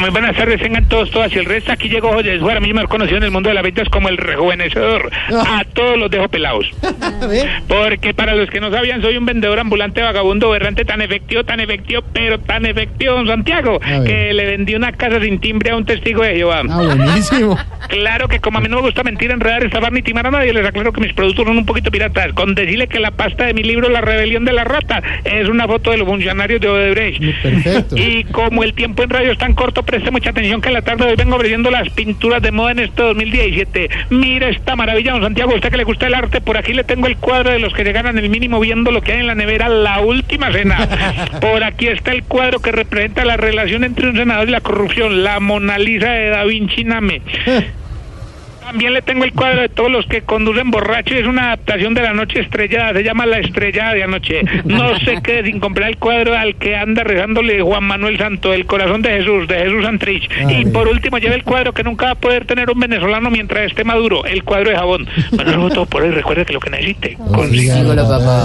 Muy buenas tardes, tengan todos, todas. Y el resto aquí llegó José Suárez, a mí me conocido en el mundo de las ventas como el rejuvenecedor. A todos los dejo pelados. Porque para los que no sabían, soy un vendedor ambulante vagabundo berrante tan efectivo, tan efectivo, pero tan efectivo, don Santiago, que le vendí una casa sin timbre a un testigo de Jehová. Ah, buenísimo. Claro que como a mí no me gusta mentir, enredar, estafar ni timar a nadie, les aclaro que mis productos son un poquito piratas. Con decirle que la pasta de mi libro La rebelión de la rata es una foto de los funcionarios de Odebrecht. Perfecto. Y como el tiempo en radio es tan corto, preste mucha atención que en la tarde de hoy vengo ofreciendo las pinturas de moda en este 2017. Mira esta maravilla, don Santiago, a usted que le gusta el arte, por aquí le tengo el cuadro de los que se ganan el mínimo viendo lo que hay en la nevera, la última cena. Por aquí está el cuadro que representa la relación entre un senador y la corrupción, la Mona Lisa de Da Vinci Name. También le tengo el cuadro de todos los que conducen borrachos. Es una adaptación de la noche estrellada. Se llama La estrellada de anoche. No se quede sin comprar el cuadro al que anda rezándole Juan Manuel Santo, el corazón de Jesús, de Jesús Santrich. Ay. Y por último, lleve el cuadro que nunca va a poder tener un venezolano mientras esté maduro, el cuadro de jabón. Bueno, todo por hoy. Recuerde que lo que necesite. Papá.